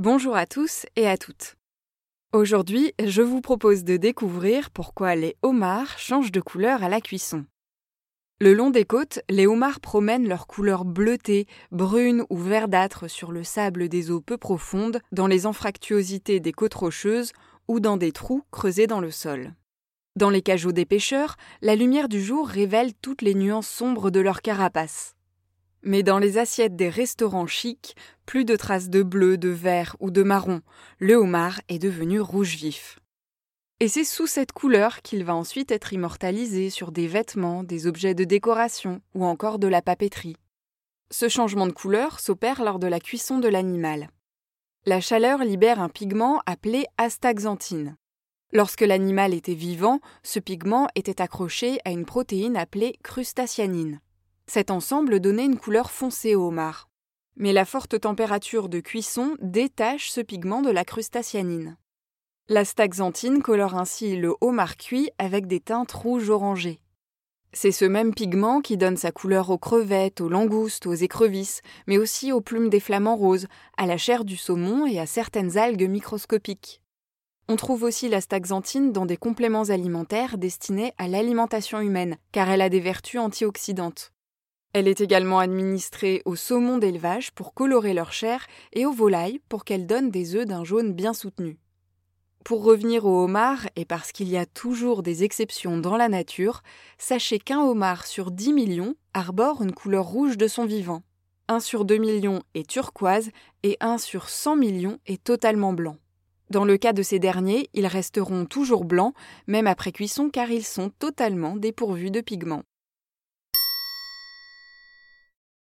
Bonjour à tous et à toutes. Aujourd'hui, je vous propose de découvrir pourquoi les homards changent de couleur à la cuisson. Le long des côtes, les homards promènent leur couleur bleutée, brune ou verdâtre sur le sable des eaux peu profondes, dans les anfractuosités des côtes rocheuses ou dans des trous creusés dans le sol. Dans les cajots des pêcheurs, la lumière du jour révèle toutes les nuances sombres de leur carapace. Mais dans les assiettes des restaurants chics, plus de traces de bleu, de vert ou de marron, le homard est devenu rouge vif. Et c'est sous cette couleur qu'il va ensuite être immortalisé sur des vêtements, des objets de décoration ou encore de la papeterie. Ce changement de couleur s'opère lors de la cuisson de l'animal. La chaleur libère un pigment appelé astaxanthine. Lorsque l'animal était vivant, ce pigment était accroché à une protéine appelée crustacyanine. Cet ensemble donnait une couleur foncée au homard. Mais la forte température de cuisson détache ce pigment de la crustacyanine. La staxanthine colore ainsi le homard cuit avec des teintes rouges orangées. C'est ce même pigment qui donne sa couleur aux crevettes, aux langoustes, aux écrevisses, mais aussi aux plumes des flamants roses, à la chair du saumon et à certaines algues microscopiques. On trouve aussi la staxanthine dans des compléments alimentaires destinés à l'alimentation humaine, car elle a des vertus antioxydantes. Elle est également administrée aux saumons d'élevage pour colorer leur chair et aux volailles pour qu'elles donnent des œufs d'un jaune bien soutenu. Pour revenir au homard, et parce qu'il y a toujours des exceptions dans la nature, sachez qu'un homard sur 10 millions arbore une couleur rouge de son vivant. Un sur 2 millions est turquoise et un sur 100 millions est totalement blanc. Dans le cas de ces derniers, ils resteront toujours blancs, même après cuisson, car ils sont totalement dépourvus de pigments.